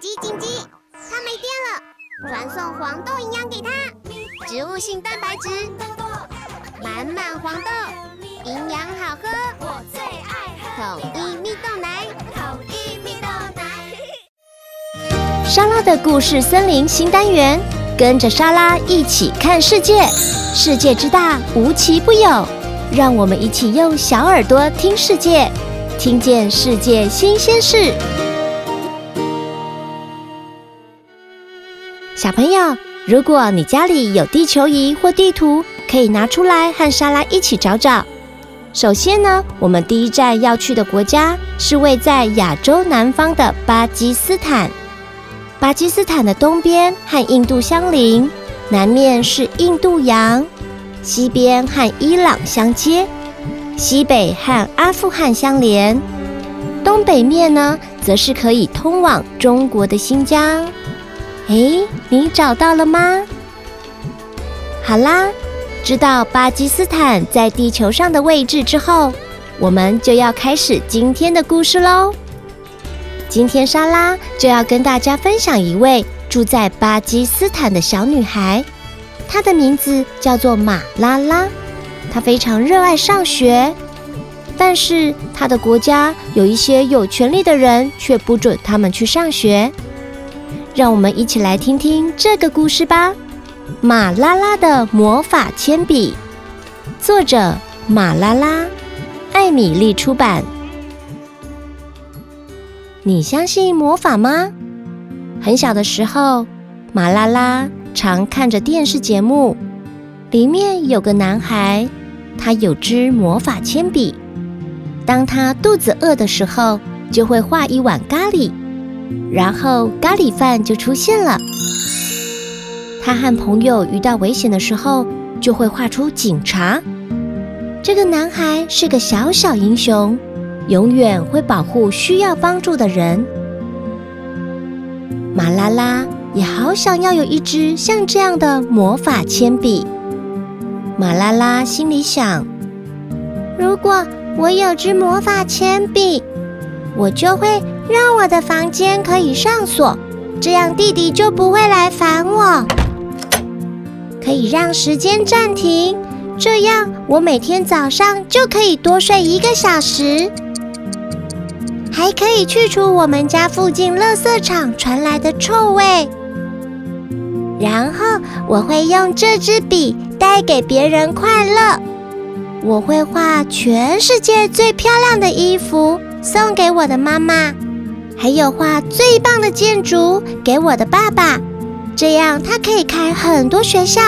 紧急紧急！它没电了，传送黄豆营养给它，植物性蛋白质，满满黄豆，营养好喝，我最爱喝统一蜜豆奶，统一蜜豆奶。莎拉的故事森林新单元，跟着莎拉一起看世界，世界之大无奇不有，让我们一起用小耳朵听世界，听见世界新鲜事。小朋友，如果你家里有地球仪或地图，可以拿出来和莎拉一起找找。首先呢，我们第一站要去的国家是位在亚洲南方的巴基斯坦。巴基斯坦的东边和印度相邻，南面是印度洋，西边和伊朗相接，西北和阿富汗相连，东北面呢，则是可以通往中国的新疆。哎，你找到了吗？好啦，知道巴基斯坦在地球上的位置之后，我们就要开始今天的故事喽。今天莎拉就要跟大家分享一位住在巴基斯坦的小女孩，她的名字叫做马拉拉。她非常热爱上学，但是她的国家有一些有权力的人却不准他们去上学。让我们一起来听听这个故事吧，《马拉拉的魔法铅笔》，作者马拉拉，艾米丽出版。你相信魔法吗？很小的时候，马拉拉常看着电视节目，里面有个男孩，他有支魔法铅笔，当他肚子饿的时候，就会画一碗咖喱。然后咖喱饭就出现了。他和朋友遇到危险的时候，就会画出警察。这个男孩是个小小英雄，永远会保护需要帮助的人。马拉拉也好想要有一支像这样的魔法铅笔。马拉拉心里想：如果我有支魔法铅笔，我就会。让我的房间可以上锁，这样弟弟就不会来烦我。可以让时间暂停，这样我每天早上就可以多睡一个小时。还可以去除我们家附近垃圾场传来的臭味。然后我会用这支笔带给别人快乐。我会画全世界最漂亮的衣服送给我的妈妈。还有画最棒的建筑给我的爸爸，这样他可以开很多学校，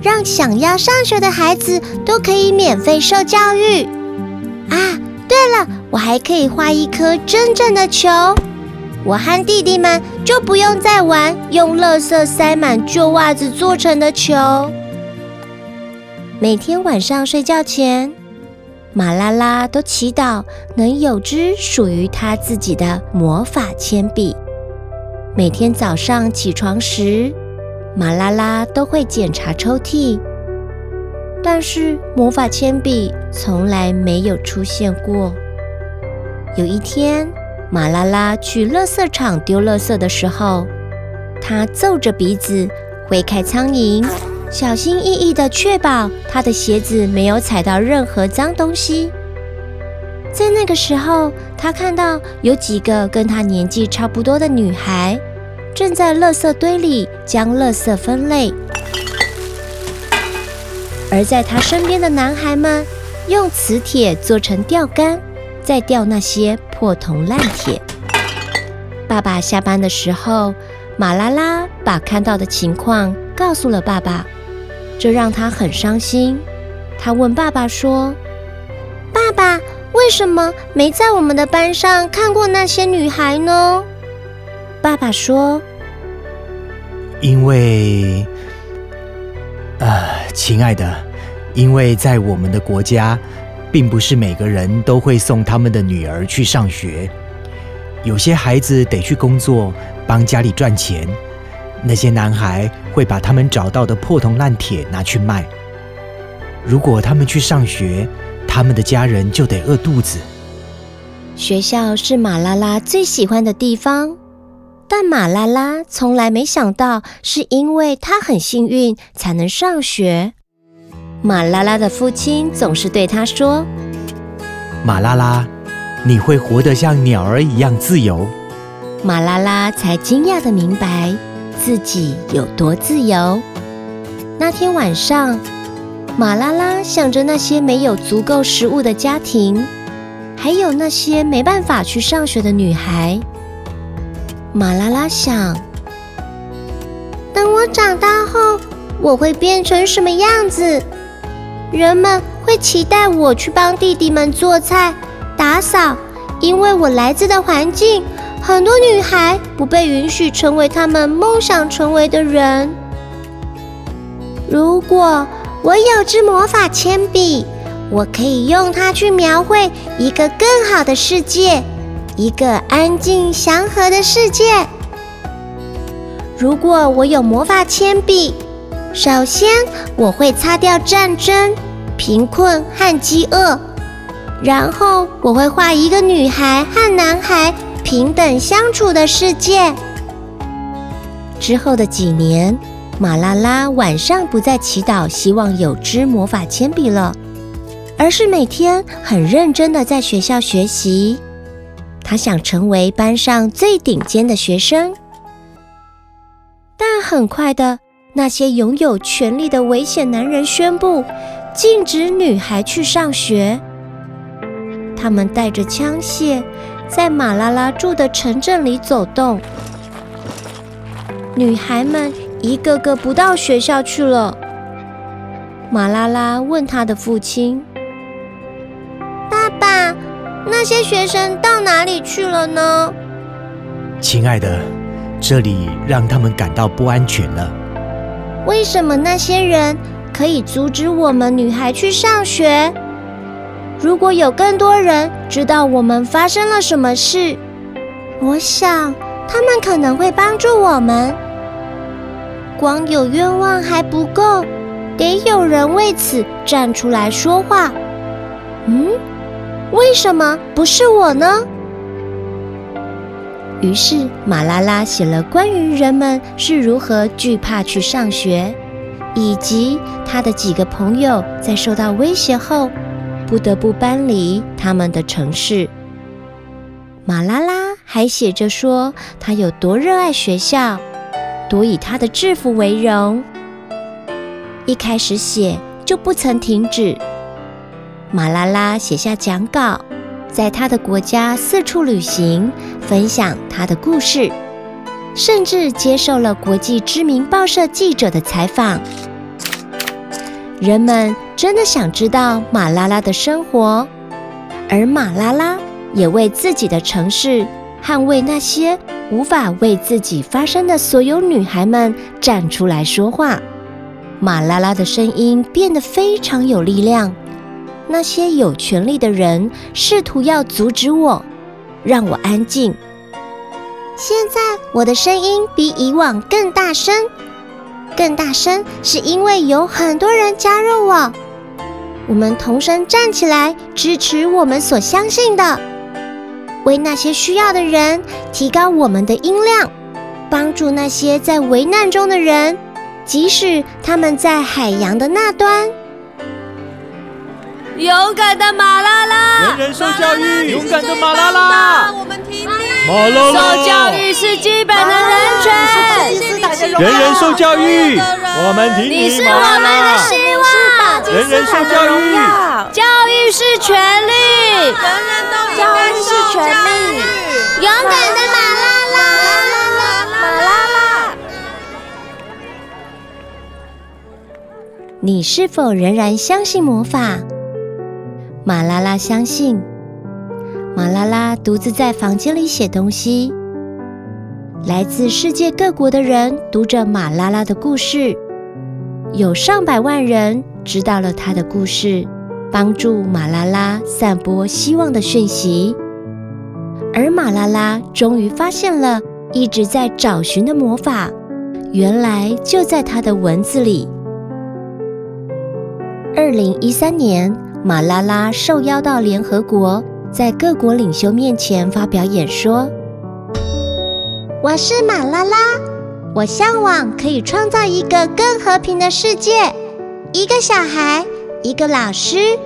让想要上学的孩子都可以免费受教育。啊，对了，我还可以画一颗真正的球，我和弟弟们就不用再玩用垃圾塞满旧袜子做成的球。每天晚上睡觉前，马拉拉都祈祷能有支属于她自己的魔法铅笔。每天早上起床时，马拉拉都会检查抽屉，但是魔法铅笔从来没有出现过。有一天，马拉拉去垃圾场丢垃圾的时候，她皱着鼻子挥开苍蝇。小心翼翼地确保他的鞋子没有踩到任何脏东西。在那个时候，他看到有几个跟他年纪差不多的女孩正在垃圾堆里将垃圾分类，而在他身边的男孩们用磁铁做成钓竿，在钓那些破铜烂铁。爸爸下班的时候，马拉拉把看到的情况告诉了爸爸。这让他很伤心。他问爸爸说：“爸爸，为什么没在我们的班上看过那些女孩呢？”爸爸说：“因为……呃，亲爱的，因为在我们的国家，并不是每个人都会送他们的女儿去上学。有些孩子得去工作，帮家里赚钱。”那些男孩会把他们找到的破铜烂铁拿去卖。如果他们去上学，他们的家人就得饿肚子。学校是马拉拉最喜欢的地方，但马拉拉从来没想到，是因为她很幸运才能上学。马拉拉的父亲总是对她说：“马拉拉，你会活得像鸟儿一样自由。”马拉拉才惊讶的明白自己有多自由。那天晚上，马拉拉想着那些没有足够食物的家庭，还有那些没办法去上学的女孩。马拉拉想：等我长大后，我会变成什么样子？人们会期待我去帮弟弟们做菜、打扫，因为我来自的环境，很多女孩不被允许成为她们梦想成为的人。如果我有支魔法铅笔，我可以用它去描绘一个更好的世界，一个安静祥和的世界。如果我有魔法铅笔，首先我会擦掉战争、贫困和饥饿，然后我会画一个女孩和男孩平等相处的世界。之后的几年。马拉拉晚上不再祈祷，希望有支魔法铅笔了，而是每天很认真的在学校学习。她想成为班上最顶尖的学生。但很快的，那些拥有权力的危险男人宣布禁止女孩去上学。他们带着枪械，在马拉拉住的城镇里走动。女孩们。一个个不到学校去了。马拉拉问她的父亲：“爸爸，那些学生到哪里去了呢？”亲爱的，这里让他们感到不安全了。为什么那些人可以阻止我们女孩去上学？如果有更多人知道我们发生了什么事，我想他们可能会帮助我们。光有愿望还不够，得有人为此站出来说话。嗯，为什么不是我呢？于是马拉拉写了关于人们是如何惧怕去上学，以及他的几个朋友在受到威胁后不得不搬离他们的城市。马拉拉还写着说他有多热爱学校。多以他的制服为荣，一开始写就不曾停止。马拉拉写下讲稿，在他的国家四处旅行，分享他的故事，甚至接受了国际知名报社记者的采访。人们真的想知道马拉拉的生活，而马拉拉也为自己的城市捍卫那些。无法为自己发声的所有女孩们站出来说话，马拉拉的声音变得非常有力量。那些有权力的人试图要阻止我，让我安静。现在我的声音比以往更大声，更大声是因为有很多人加入我。我们同声站起来，支持我们所相信的。为那些需要的人提高我们的音量，帮助那些在危难中的人，即使他们在海洋的那端。勇敢的马拉拉，人人受教育，勇敢的马拉拉，我们听你。马拉拉，受教育是基本的人权。人人受教育，我们听你。你是我们的希望。人人受教育，教育是权利。人人都教育是权利。勇敢的马拉拉，马拉拉。你是否仍然相信魔法？马拉拉相信。马拉拉独自在房间里写东西。来自世界各国的人读着马拉拉的故事，有上百万人知道了她的故事，帮助马拉拉散播希望的讯息。而马拉拉终于发现了一直在找寻的魔法，原来就在她的文字里。二零一三年，马拉拉受邀到联合国，在各国领袖面前发表演说。我是马拉拉，我向往可以创造一个更和平的世界。一个小孩，一个老师，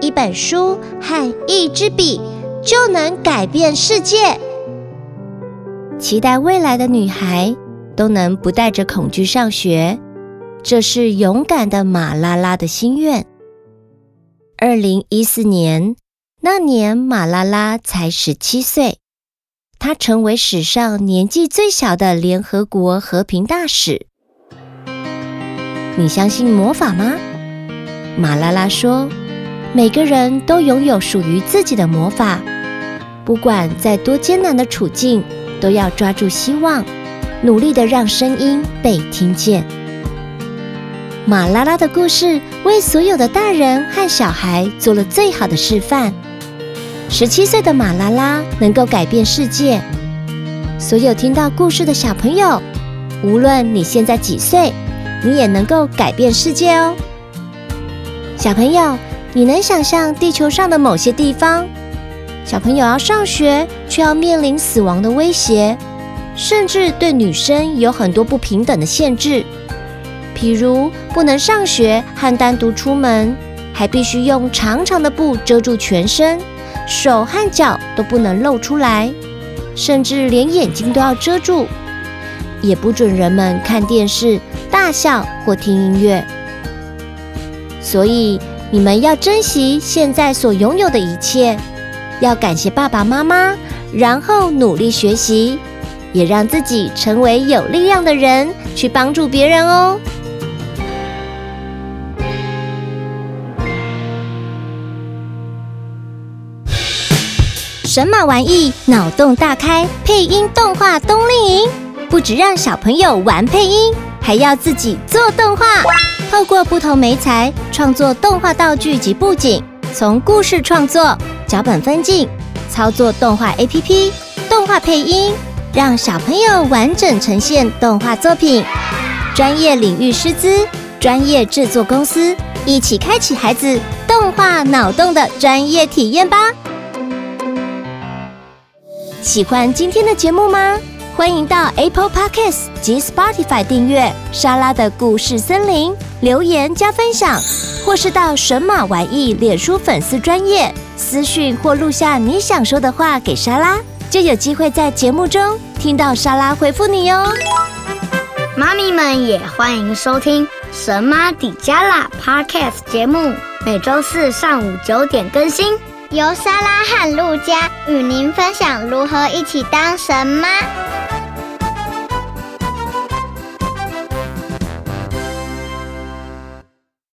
一本书和一支笔就能改变世界。期待未来的女孩都能不带着恐惧上学，这是勇敢的马拉拉的心愿。二零一四年，那年马拉拉才十七岁。他成为史上年纪最小的联合国和平大使。你相信魔法吗？马拉拉说：“每个人都拥有属于自己的魔法，不管在多艰难的处境，都要抓住希望，努力地让声音被听见。”马拉拉的故事为所有的大人和小孩做了最好的示范。十七岁的马拉拉能够改变世界。所有听到故事的小朋友，无论你现在几岁，你也能够改变世界哦。小朋友，你能想象地球上的某些地方，小朋友要上学，却要面临死亡的威胁，甚至对女生有很多不平等的限制，譬如不能上学和单独出门，还必须用长长的布遮住全身。手和脚都不能露出来，甚至连眼睛都要遮住，也不准人们看电视、大笑或听音乐。所以你们要珍惜现在所拥有的一切，要感谢爸爸妈妈，然后努力学习，也让自己成为有力量的人，去帮助别人哦。神马玩意脑洞大开，配音动画冬令营，不止让小朋友玩配音，还要自己做动画。透过不同媒材创作动画道具及布景，从故事创作、脚本分镜、操作动画 APP、动画配音，让小朋友完整呈现动画作品。专业领域师资、专业制作公司，一起开启孩子动画脑洞的专业体验吧！喜欢今天的节目吗？欢迎到 Apple Podcasts 及 Spotify 订阅莎拉的故事森林，留言加分享，或是到神马玩意脸书粉丝专页私讯或录下你想说的话给莎拉，就有机会在节目中听到莎拉回复你哟。妈咪们也欢迎收听神马底加拉 Podcast 节目，每周四上午九点更新。由莎拉和路加与您分享如何一起当神妈。